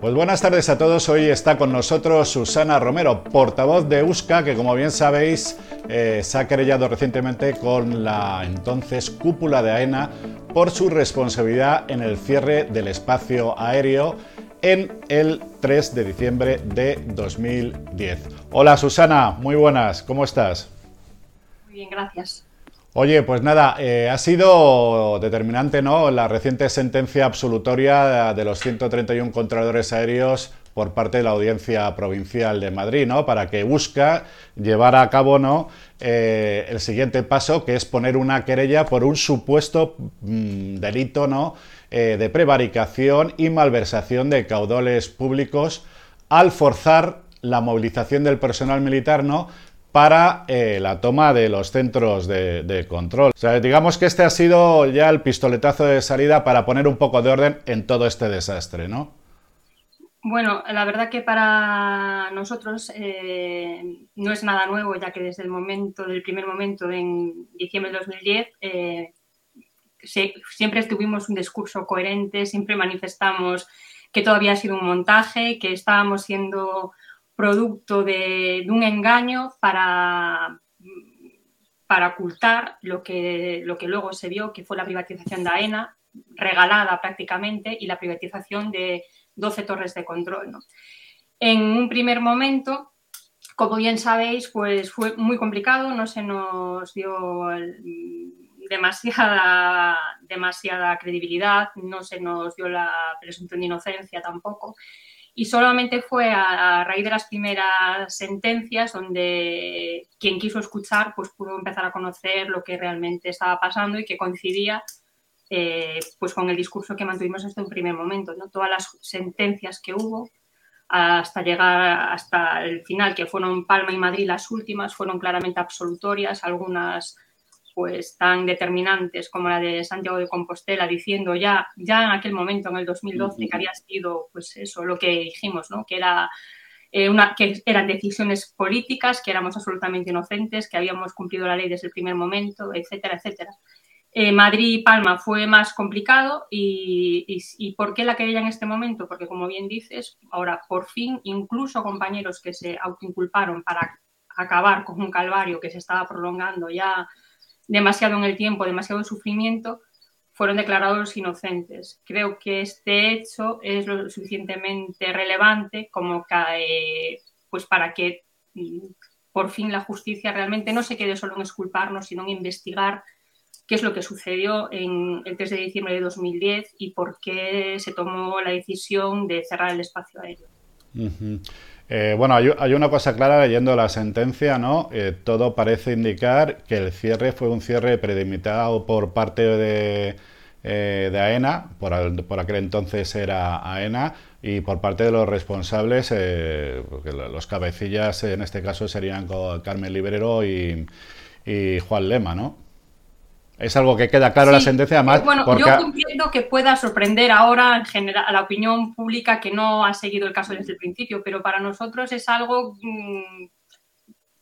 Pues buenas tardes a todos. Hoy está con nosotros Susana Romero, portavoz de USCA, que como bien sabéis eh, se ha querellado recientemente con la entonces cúpula de AENA por su responsabilidad en el cierre del espacio aéreo en el 3 de diciembre de 2010. Hola Susana, muy buenas, ¿cómo estás? Muy bien, gracias. Oye, pues nada, eh, ha sido determinante ¿no? la reciente sentencia absolutoria de los 131 controladores aéreos por parte de la Audiencia Provincial de Madrid, ¿no? para que busca llevar a cabo ¿no? Eh, el siguiente paso, que es poner una querella por un supuesto mm, delito ¿no? Eh, de prevaricación y malversación de caudales públicos al forzar la movilización del personal militar ¿no? Para eh, la toma de los centros de, control. O sea, digamos que este ha sido ya el pistoletazo de salida para poner un poco de orden en todo este desastre, ¿no? Bueno, la verdad que para nosotros eh, no es nada nuevo, ya que desde el momento, del primer momento en diciembre de 2010, eh, siempre tuvimos un discurso coherente, siempre manifestamos que todo había sido un montaje, que estábamos siendo producto de, un engaño para, para ocultar lo que, lo que luego se vio, que fue la privatización de AENA, regalada prácticamente, y la privatización de 12 torres de control. En un primer momento, como bien sabéis, pues fue muy complicado, no se nos dio demasiada, demasiada credibilidad, no se nos dio la presunción de inocencia tampoco y solamente fue a, raíz de las primeras sentencias donde quien quiso escuchar pues pudo empezar a conocer lo que realmente estaba pasando y que coincidía eh, pues con el discurso que mantuvimos desde un primer momento. ¿no? Todas las sentencias que hubo hasta llegar hasta el final, que fueron Palma y Madrid las últimas, fueron claramente absolutorias, algunas pues tan determinantes como la de Santiago de Compostela diciendo ya ya en aquel momento en el 2012 que había sido pues eso lo que dijimos no que era eh, una, que eran decisiones políticas que éramos absolutamente inocentes que habíamos cumplido la ley desde el primer momento etcétera etcétera. Eh, Madrid y Palma fue más complicado y, y, y, ¿por qué la querella en este momento? Porque como bien dices, ahora por fin incluso compañeros que se autoinculparon para acabar con un calvario que se estaba prolongando ya demasiado en el tiempo, demasiado sufrimiento, fueron declarados inocentes. Creo que este hecho es lo suficientemente relevante como pues para que mm, por fin la justicia realmente no se quede solo en exculparnos, sino en investigar qué es lo que sucedió en el 3 de diciembre de 2010 y por qué se tomó la decisión de cerrar el espacio aéreo. Eh, bueno, hay, una cosa clara leyendo la sentencia, ¿no? Eh, todo parece indicar que el cierre fue un cierre predimitado por parte de, eh, AENA, por, aquel entonces era AENA, y por parte de los responsables, los cabecillas en este caso serían Carmen Librero y, y Juan Lema, ¿no? Es algo que queda claro en la sentencia, además. Bueno, yo entiendo que pueda sorprender ahora en general a la opinión pública que no ha seguido el caso desde el principio, pero para nosotros es algo mm,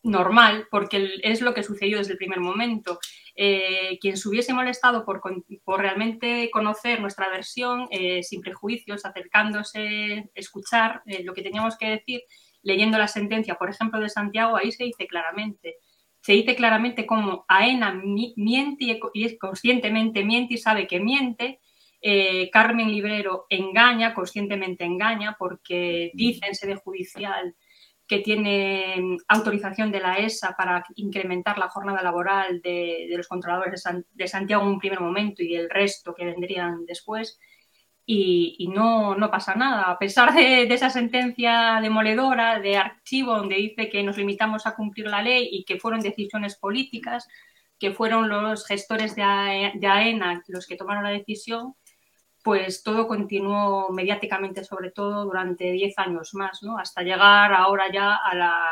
normal, porque es lo que sucedió desde el primer momento. Eh, quien se hubiese molestado por, realmente conocer nuestra versión, eh, sin prejuicios, acercándose, escuchar eh, lo que teníamos que decir, leyendo la sentencia, por ejemplo, de Santiago, ahí se dice claramente se dice claramente cómo AENA miente y es conscientemente miente y sabe que miente. Eh, Carmen Librero engaña, conscientemente engaña, porque dice en sede judicial que tiene mm, autorización de la ESA para incrementar la jornada laboral de, los controladores de, Santiago en un primer momento y el resto que vendrían después y, no, no, pasa nada. A pesar de, esa sentencia demoledora de archivo donde dice que nos limitamos a cumplir la ley y que fueron decisiones políticas, que fueron los gestores de, AENA los que tomaron la decisión, pues todo continuó mediáticamente, sobre todo durante 10 años más, ¿no? hasta llegar ahora ya a, la,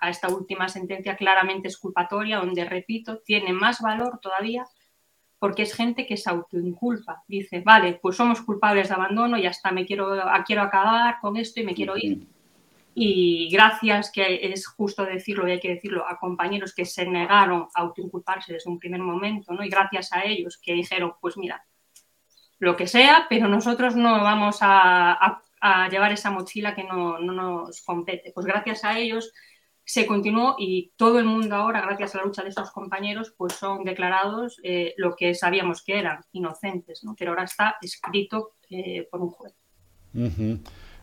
a esta última sentencia claramente exculpatoria, donde, repito, tiene más valor todavía porque es gente que se autoinculpa. Dice, vale, pues somos culpables de abandono y hasta me quiero, quiero acabar con esto y me quiero ir. Y gracias, que es justo decirlo y hay que decirlo, a compañeros que se negaron a autoinculparse desde un primer momento, ¿no? Y gracias a ellos que dijeron, pues mira, lo que sea, pero nosotros no vamos a, a llevar esa mochila que no, no nos compete. Pues gracias a ellos se continuó y todo el mundo ahora, gracias a la lucha de esos compañeros, pues son declarados eh, lo que sabíamos que eran, inocentes, ¿no? pero ahora está escrito eh, por un juez.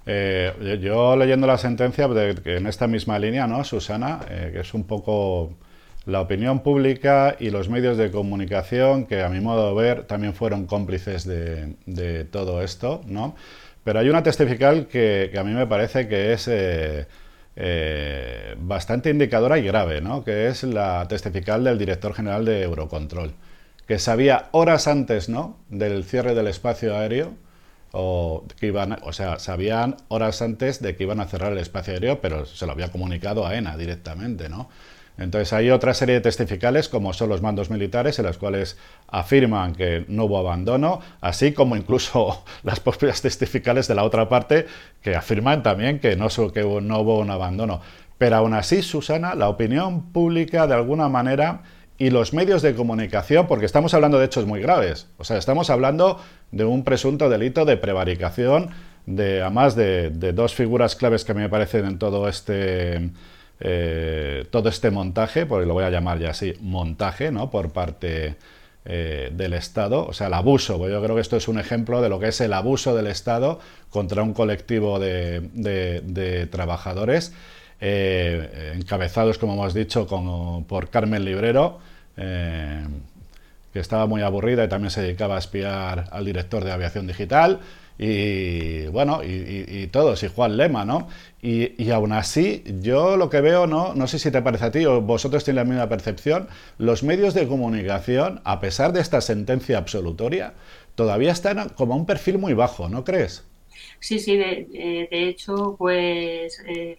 Eh, yo leyendo la sentencia, en esta misma línea, ¿no, Susana? que es un poco la opinión pública y los medios de comunicación, que a mi modo de ver también fueron cómplices de, todo esto, ¿no? Pero hay una testifical que a mí me parece que es eh, bastante indicadora y grave, ¿no? que es la testifical del director general de Eurocontrol, que sabía horas antes ¿no? del cierre del espacio aéreo, o, que iban, o sea, sabían horas antes de que iban a cerrar el espacio aéreo, pero se lo había comunicado a ENA directamente, ¿no? Entonces hay otra serie de testificales, como son los mandos militares, en las cuales afirman que no hubo abandono, así como incluso las propias testificales de la otra parte, que afirman también que no, hubo un abandono. Pero aún así, Susana, la opinión pública, de alguna manera, y los medios de comunicación, porque estamos hablando de hechos muy graves, o sea, estamos hablando de un presunto delito de prevaricación, de, además de, de dos figuras claves que a mí me parecen en todo este eh, todo este montaje, porque lo voy a llamar ya así, montaje, ¿no? Por parte eh, del Estado, o sea, el abuso, yo creo que esto es un ejemplo de lo que es el abuso del Estado contra un colectivo de, trabajadores, eh, encabezados, como hemos dicho, por Carmen Librero, que estaba muy aburrida y también se dedicaba a espiar al director de aviación digital y bueno, y, todos, y Juan Lema, ¿no? Y, aún así, yo lo que veo, ¿no? No sé si te parece a ti o vosotros tenéis la misma percepción, los medios de comunicación, a pesar de esta sentencia absolutoria, todavía están como un perfil muy bajo, ¿no crees? Sí, sí, de, eh, hecho, pues eh,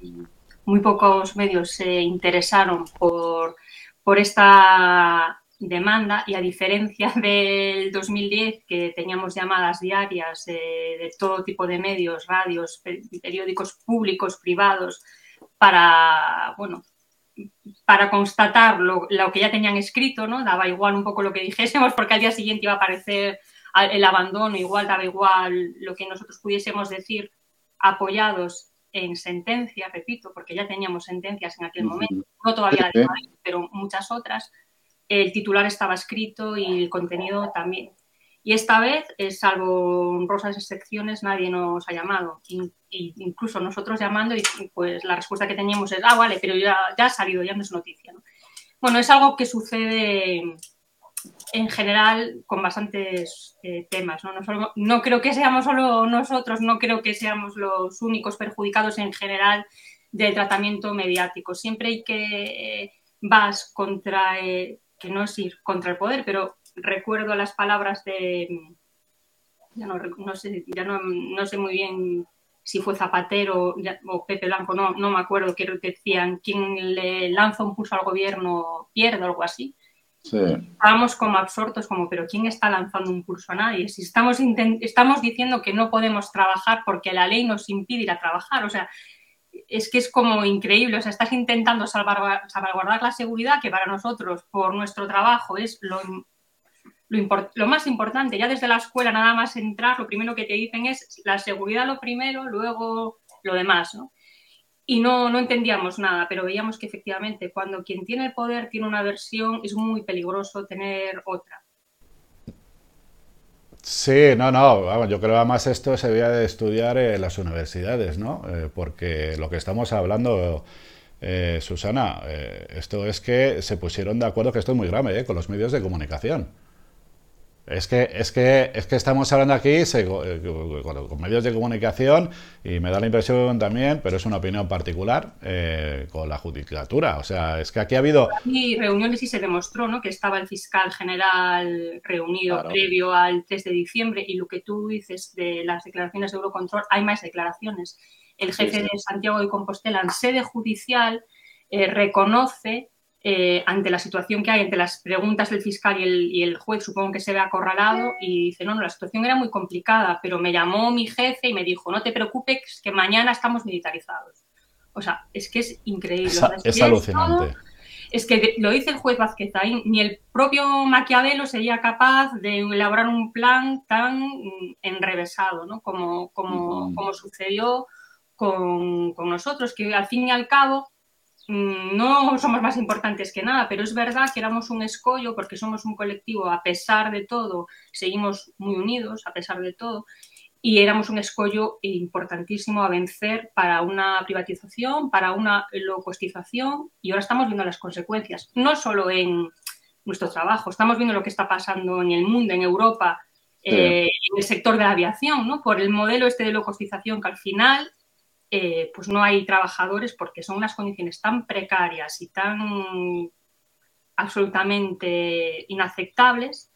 muy pocos medios se interesaron por, por esta demanda y a diferencia del 2010 que teníamos llamadas diarias de todo tipo de medios, radios, periódicos públicos, privados, para, bueno, para constatar lo, que ya tenían escrito, ¿no? Daba igual un poco lo que dijésemos porque al día siguiente iba a aparecer el abandono, igual daba igual lo que nosotros pudiésemos decir apoyados en sentencia, repito, porque ya teníamos sentencias en aquel momento, no todavía de pero muchas otras, el titular estaba escrito y el contenido también. Y esta vez, eh, salvo honrosas excepciones, nadie nos ha llamado. incluso nosotros llamando y pues la respuesta que teníamos es, ah, vale, pero ya, ya ha salido, ya no es noticia. Bueno, es algo que sucede en general con bastantes eh, temas. ¿no? No, creo que seamos solo nosotros, no creo que seamos los únicos perjudicados en general del tratamiento mediático. Siempre hay que vas contra... Eh, que no es ir contra el poder, pero recuerdo las palabras de, ya no, sé, ya no, sé muy bien si fue Zapatero o Pepe Blanco, no, no me acuerdo, que decían, quien le lanza un pulso al gobierno pierde o algo así. Sí. Estábamos como absortos, como, pero ¿quién está lanzando un pulso a nadie? Si estamos, estamos diciendo que no podemos trabajar porque la ley nos impide ir a trabajar, o sea, es que es como increíble, o sea, estás intentando salvaguardar la seguridad, que para nosotros, por nuestro trabajo, es lo, lo, más importante. Ya desde la escuela, nada más entrar, lo primero que te dicen es la seguridad lo primero, luego lo demás, ¿no? Y no, no entendíamos nada, pero veíamos que efectivamente cuando quien tiene el poder tiene una versión, es muy peligroso tener otra. Sí, no, no, yo creo que además esto se debía de estudiar en las universidades, ¿no? Eh, porque lo que estamos hablando, eh, Susana, eh, esto es que se pusieron de acuerdo que esto es muy grave, con los medios de comunicación. Es que, es que, es que estamos hablando aquí eh, con, medios de comunicación y me da la impresión también, pero es una opinión particular, eh, con la judicatura. O sea, es que aquí ha habido... Y reuniones y se demostró ¿no? que estaba el fiscal general reunido previo al 3 de diciembre y lo que tú dices de las declaraciones de Eurocontrol, hay más declaraciones. El jefe de Santiago de Compostela en sede judicial eh, reconoce eh, ante la situación que hay, entre las preguntas del fiscal y el, juez, supongo que se ve acorralado y dice, no, no, la situación era muy complicada, pero me llamó mi jefe y me dijo, no te preocupes, que mañana estamos militarizados. O sea, es que es increíble. Es, alucinante. es que lo dice el juez Vázquez, ni el propio Maquiavelo sería capaz de elaborar un plan tan enrevesado, ¿no? Como, como, como sucedió con, con, nosotros, que al fin y al cabo no somos más importantes que nada, pero es verdad que éramos un escollo porque somos un colectivo, a pesar de todo, seguimos muy unidos, a pesar de todo, y éramos un escollo importantísimo a vencer para una privatización, para una locostización y ahora estamos viendo las consecuencias, no solo en nuestro trabajo, estamos viendo lo que está pasando en el mundo, en Europa, eh, en el sector de la aviación, ¿no? por el modelo este de locostización que al final eh, pues no hay trabajadores porque son unas condiciones tan precarias y tan absolutamente inaceptables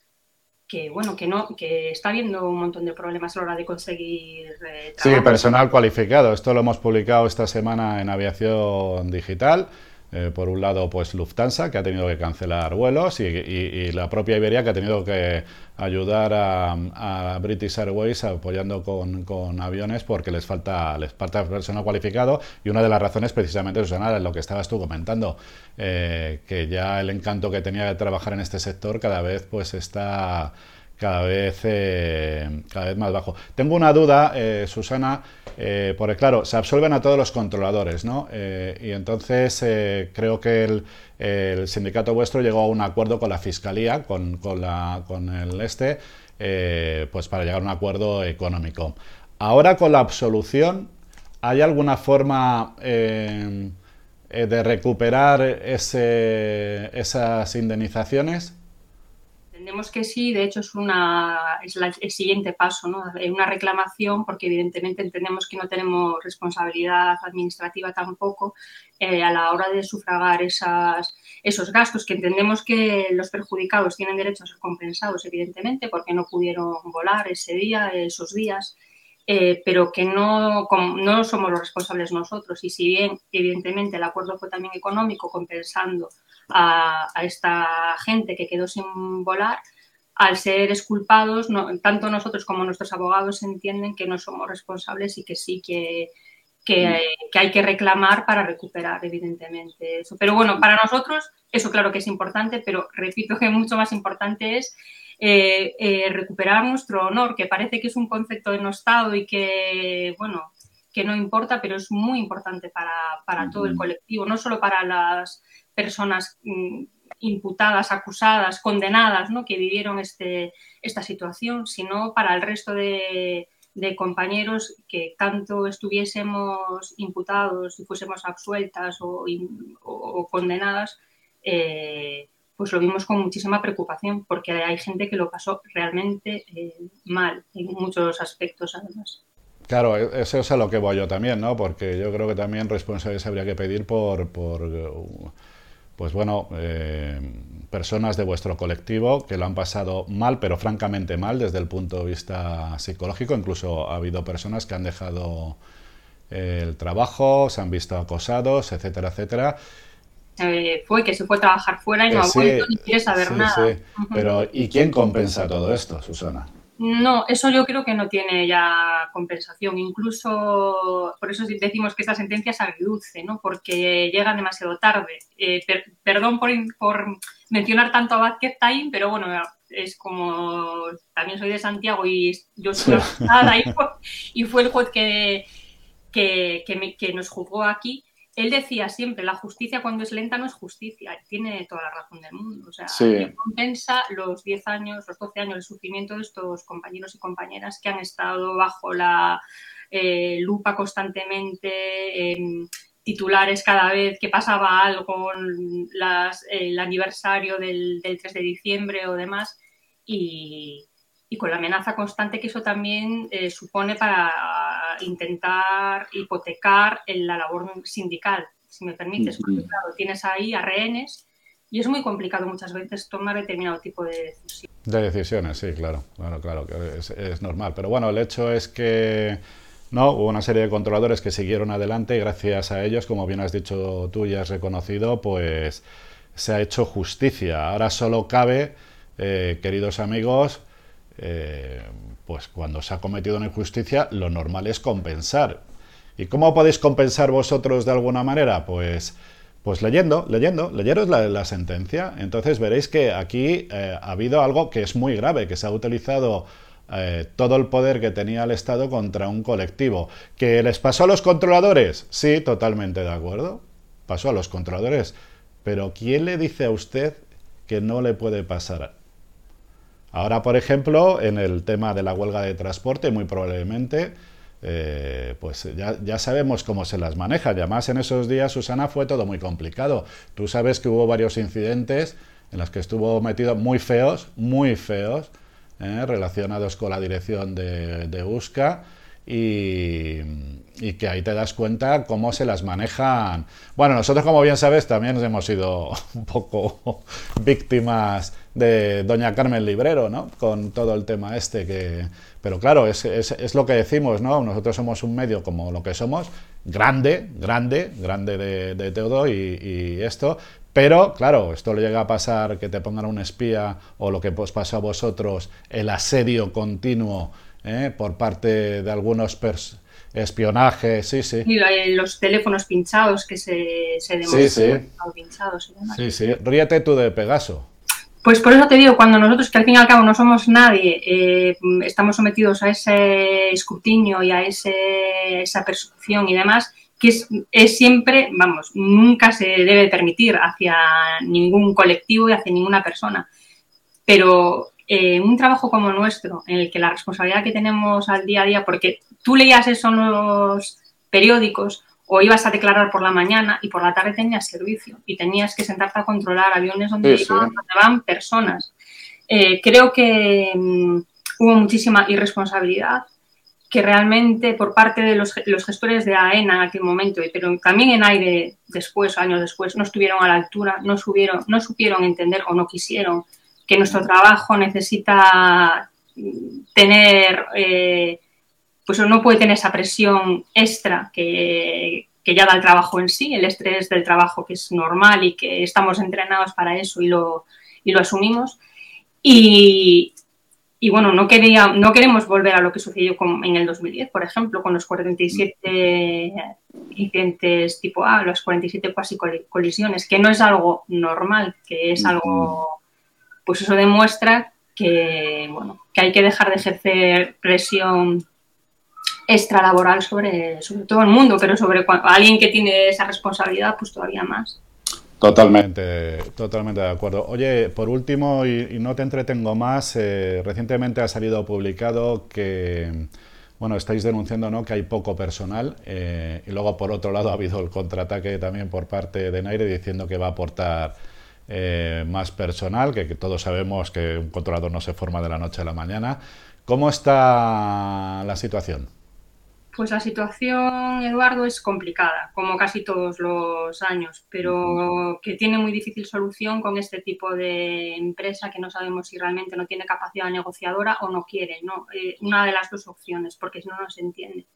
que bueno, que no, que está habiendo un montón de problemas a la hora de conseguir eh, Sí, personal cualificado. Esto lo hemos publicado esta semana en Aviación Digital. Eh, por un lado, pues Lufthansa, que ha tenido que cancelar vuelos, y, la propia Iberia, que ha tenido que ayudar a, British Airways apoyando con, aviones porque les falta, les falta personal cualificado. Y una de las razones, precisamente, Susana, es lo que estabas tú comentando, eh, que ya el encanto que tenía de trabajar en este sector cada vez pues está cada vez, eh, cada vez más bajo. Tengo una duda, eh, Susana, eh, porque claro, se absuelven a todos los controladores, ¿no? y entonces creo que el, sindicato vuestro llegó a un acuerdo con la Fiscalía, con, la, con el este, pues para llegar a un acuerdo económico. Ahora con la absolución, ¿hay alguna forma de recuperar ese, esas indemnizaciones? Entendemos que sí, de hecho es, una, es el siguiente paso, ¿no? una reclamación, porque evidentemente entendemos que no tenemos responsabilidad administrativa tampoco eh, a la hora de sufragar esas, esos gastos, que entendemos que los perjudicados tienen derecho a ser compensados, evidentemente, porque no pudieron volar ese día, esos días. Eh, pero que no, no somos los responsables nosotros. Y si bien, evidentemente, el acuerdo fue también económico, compensando a, esta gente que quedó sin volar, al ser exculpados, tanto nosotros como nuestros abogados entienden que no somos responsables y que sí que, que, hay que reclamar para recuperar, evidentemente, eso. Pero bueno, para nosotros eso claro que es importante, pero repito que mucho más importante es eh, eh, recuperar nuestro honor, que parece que es un concepto denostado y que, bueno, que no importa, pero es muy importante para, para todo el colectivo, no solo para las personas mm, imputadas, acusadas, condenadas, ¿no? que vivieron este, esta situación, sino para el resto de, compañeros que tanto estuviésemos imputados y fuésemos absueltas o, condenadas, eh, pues lo vimos con muchísima preocupación, porque hay gente que lo pasó realmente eh, mal en muchos aspectos además. Claro, e-, eso es a lo que voy yo también, ¿no? Porque yo creo que también responsables habría que pedir por, por pues bueno, eh, personas de vuestro colectivo que lo han pasado mal, pero francamente mal desde el punto de vista psicológico. Incluso ha habido personas que han dejado el trabajo, se han visto acosados, etcétera, etcétera. Eh, fue que se fue a trabajar fuera y no ha eh, vuelto ni quiere saber nada. Pero ¿y quién compensa todo esto, Susana? No, eso yo creo que no tiene ya compensación. Incluso por eso decimos que esta sentencia es agridulce, ¿no? Porque llegan demasiado tarde. Eh, perdón por, mencionar tanto a Vázquez Time, pero bueno, es como también soy de Santiago y yo soy ahí y fue el juez que, que, que nos juzgó aquí él decía siempre, la justicia cuando es lenta no es justicia, tiene toda la razón del mundo. O sea, compensa los 10 años, los 12 años de sufrimiento de estos compañeros y compañeras que han estado bajo la eh, lupa constantemente, titulares cada vez que pasaba algo, el aniversario del, 3 de diciembre o demás, y, con la amenaza constante que eso también eh, supone para intentar hipotecar la labor sindical, si me permites. Porque, claro, tienes ahí a rehenes y es muy complicado muchas veces tomar determinado tipo de decisiones. De decisiones, sí, claro, claro, claro, es, es normal. Pero bueno, el hecho es que no, hubo una serie de controladores que siguieron adelante y gracias a ellos, como bien has dicho tú y has reconocido, pues se ha hecho justicia. Ahora solo cabe, eh, queridos amigos, eh, pues cuando se ha cometido una injusticia, lo normal es compensar. ¿Y cómo podéis compensar vosotros de alguna manera? Pues Pues leyendo, leyendo, leyeros la, sentencia, entonces veréis que aquí eh, ha habido algo que es muy grave, que se ha utilizado eh, todo el poder que tenía el Estado contra un colectivo. ¿Que les pasó a los controladores? Sí, totalmente de acuerdo. Pasó a los controladores. Pero ¿quién le dice a usted que no le puede pasar? Ahora, por ejemplo, en el tema de la huelga de transporte, muy probablemente eh, pues ya, ya, sabemos cómo se las maneja. Y además en esos días, Susana, fue todo muy complicado. Tú sabes que hubo varios incidentes en los que estuvo metido muy feos, muy feos, eh, relacionados con la dirección de, de USCA. Y, que ahí te das cuenta cómo se las manejan. Bueno, nosotros, como bien sabes, también hemos sido un poco víctimas de Doña Carmen Librero, ¿no? Con todo el tema este que... Pero claro, es, es, es, lo que decimos, ¿no? Nosotros somos un medio como lo que somos, grande, grande, grande de, de todo y, y, esto, pero claro, esto le llega a pasar que te pongan un espía o lo que os pasó a vosotros, el asedio continuo ¿eh? por parte de algunos espionajes, sí, sí. Y los teléfonos pinchados que se, se demuestran sí, sí. pinchados y demás. Sí, sí, ríete tú de Pegaso. Pues por eso te digo, cuando nosotros, que al fin y al cabo no somos nadie, eh, estamos sometidos a ese escrutinio y a ese, esa persecución y demás, que es, es, siempre, vamos, nunca se debe permitir hacia ningún colectivo y hacia ninguna persona. Pero eh, un trabajo como nuestro, en el que la responsabilidad que tenemos al día a día, porque tú leías eso en los periódicos, o ibas a declarar por la mañana y por la tarde tenías servicio y tenías que sentarte a controlar aviones donde, sí, iban, sí. donde van personas. Eh, creo que um, hubo muchísima irresponsabilidad que realmente por parte de los, los, gestores de AENA en aquel momento, pero también en aire después, años después, no estuvieron a la altura, no, subieron, no supieron entender o no quisieron que nuestro trabajo necesita tener eh, pues no puede tener esa presión extra que, que, ya da el trabajo en sí, el estrés del trabajo que es normal y que estamos entrenados para eso y lo, y lo asumimos. Y, y bueno, no, quería, no queremos volver a lo que sucedió con, en el 2010, por ejemplo, con los 47 incidentes tipo A, las 47 cuasi colisiones, que no es algo normal, que es algo, pues eso demuestra que, bueno, que hay que dejar de ejercer presión extralaboral sobre, sobre todo el mundo, pero sobre alguien que tiene esa responsabilidad, pues todavía más. Totalmente, totalmente de acuerdo. Oye, por último, y, no te entretengo más, eh, recientemente ha salido publicado que, bueno, estáis denunciando ¿no? que hay poco personal eh, y luego por otro lado ha habido el contraataque también por parte de Naire diciendo que va a aportar eh, más personal, que, que todos sabemos que un controlador no se forma de la noche a la mañana. ¿Cómo está la situación? Pues la situación, Eduardo, es complicada, como casi todos los años, pero que tiene muy difícil solución con este tipo de empresa que no sabemos si realmente no tiene capacidad negociadora o no quiere, ¿no? Eh, una de las dos opciones, porque si no, no se entiende.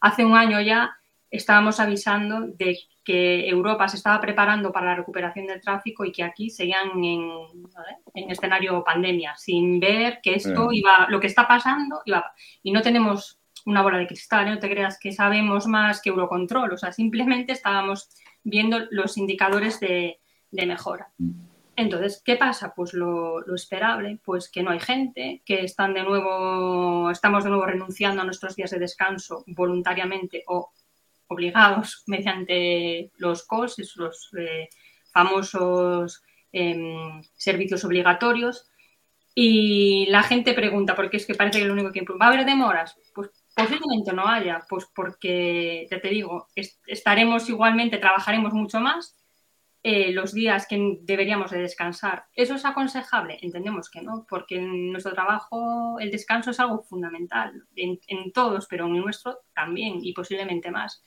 Hace un año ya estábamos avisando de que Europa se estaba preparando para la recuperación del tráfico y que aquí seguían en, en escenario pandemia, sin ver que esto iba, lo que está pasando iba, y no tenemos una bola de cristal, ¿eh? no te creas que sabemos más que Eurocontrol, o sea, simplemente estábamos viendo los indicadores de, de mejora. Entonces, ¿qué pasa? Pues lo, lo, esperable, pues que no hay gente, que están de nuevo, estamos de nuevo renunciando a nuestros días de descanso voluntariamente o obligados mediante los COS, los eh, famosos eh, servicios obligatorios. Y la gente pregunta, porque es que parece que lo único que va a haber demoras. Pues Posiblemente no haya, pues porque, ya te digo, est estaremos igualmente, trabajaremos mucho más eh, los días que deberíamos de descansar. ¿Eso es aconsejable? Entendemos que no, porque en nuestro trabajo el descanso es algo fundamental, en, en todos, pero en nuestro también y posiblemente más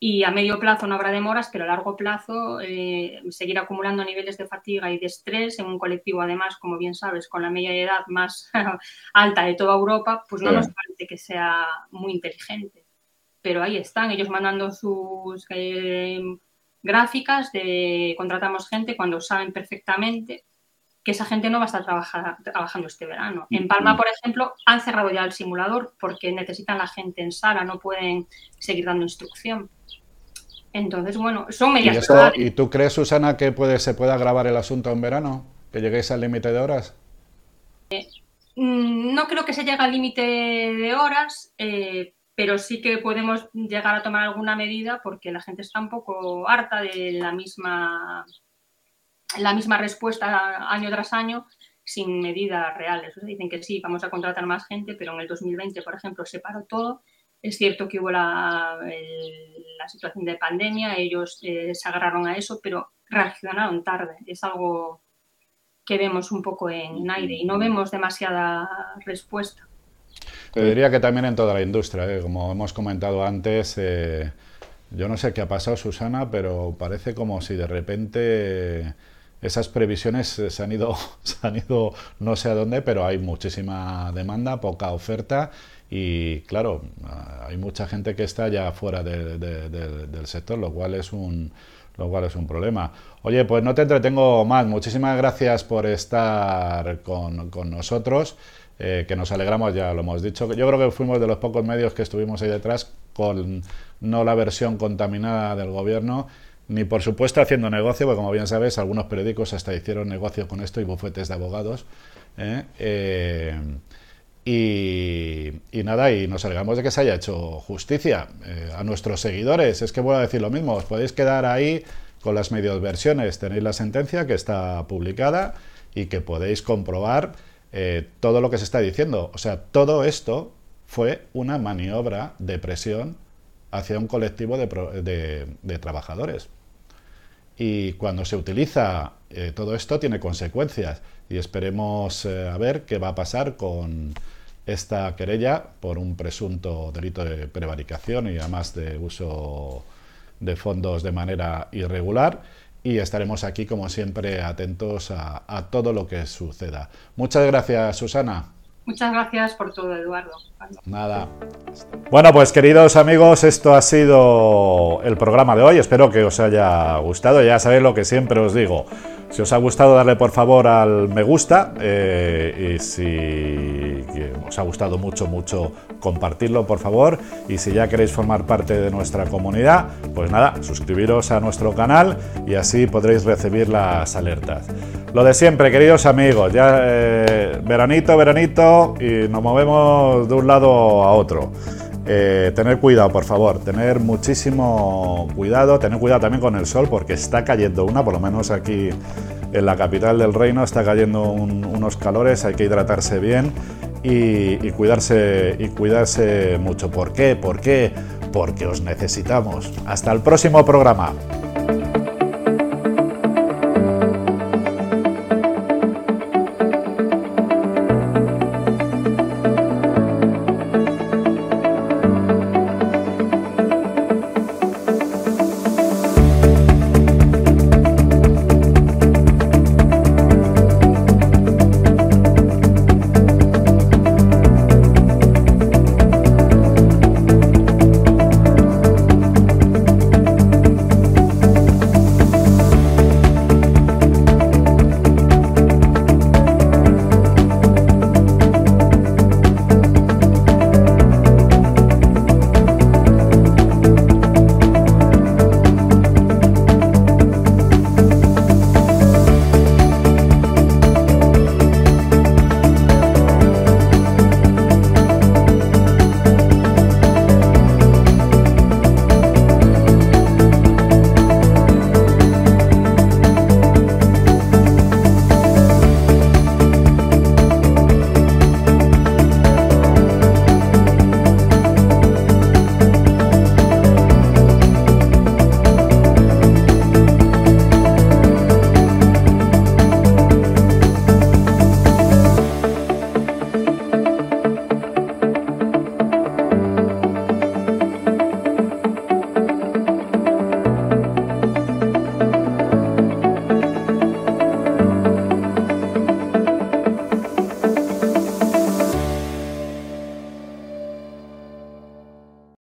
y a medio plazo no habrá demoras, pero a largo plazo eh, seguir acumulando niveles de fatiga y de estrés en un colectivo, además, como bien sabes, con la media de edad más alta de toda Europa, pues no sí. nos parece que sea muy inteligente. Pero ahí están, ellos mandando sus eh, gráficas de contratamos gente cuando saben perfectamente que esa gente no va a estar trabajar, trabajando este verano. En Palma, por ejemplo, han cerrado ya el simulador porque necesitan la gente en sala, no pueden seguir dando instrucción. Entonces, bueno, son medidas. ¿Y, ¿Y tú crees, Susana, que puede, se pueda agravar el asunto en verano? ¿Que lleguéis al límite de horas? Mm, no creo que se llegue al límite de horas, eh, pero sí que podemos llegar a tomar alguna medida porque la gente está un poco harta de la misma, la misma respuesta año tras año sin medidas reales. dicen que sí, vamos a contratar más gente, pero en el 2020, por ejemplo, se paró todo. Es cierto que hubo la, la situación de pandemia, ellos eh, se agarraron a eso, pero reaccionaron tarde. Es algo que vemos un poco en aire y no vemos demasiada respuesta. Te diría que también en toda la industria, ¿eh? como hemos comentado antes, eh, yo no sé qué ha pasado, Susana, pero parece como si de repente esas previsiones se han ido, se han ido no sé a dónde, pero hay muchísima demanda, poca oferta y claro, hay mucha gente que está ya fuera del sector, lo cual es un lo cual es un problema. Oye, pues no te entretengo más. Muchísimas gracias por estar con, nosotros, eh, que nos alegramos, ya lo hemos dicho. Yo creo que fuimos de los pocos medios que estuvimos ahí detrás con no la versión contaminada del gobierno, ni por supuesto haciendo negocio, porque como bien sabes, algunos periódicos hasta hicieron negocio con esto y bufetes de abogados. ¿eh? Eh, y, nada, y nos alegramos de que se haya hecho justicia a nuestros seguidores. Es que voy a decir lo mismo, os podéis quedar ahí con las medios versiones. Tenéis la sentencia que está publicada y que podéis comprobar eh, todo lo que se está diciendo. O sea, todo esto fue una maniobra de presión hacia un colectivo de, trabajadores. Y cuando se utiliza eh, todo esto tiene consecuencias y esperemos a ver qué va a pasar con esta querella por un presunto delito de prevaricación y además de uso de fondos de manera irregular y estaremos aquí como siempre atentos a, todo lo que suceda. Muchas gracias Susana. Muchas gracias por todo, Eduardo. Nada. Bueno, pues queridos amigos, esto ha sido el programa de hoy. Espero que os haya gustado. Ya sabéis lo que siempre os digo. Si os ha gustado, darle por favor al me gusta eh, y si os ha gustado mucho, mucho, compartirlo por favor. Y si ya queréis formar parte de nuestra comunidad, pues nada, suscribiros a nuestro canal y así podréis recibir las alertas. Lo de siempre, queridos amigos, ya eh, veranito, veranito y nos movemos de un lado a otro. Eh, tener cuidado, por favor, tener muchísimo cuidado, tener cuidado también con el sol porque está cayendo una, por lo menos aquí en la capital del reino está cayendo unos calores, hay que hidratarse bien y, cuidarse, y cuidarse mucho. ¿Por qué? ¿Por qué? Porque os necesitamos. Hasta el próximo programa.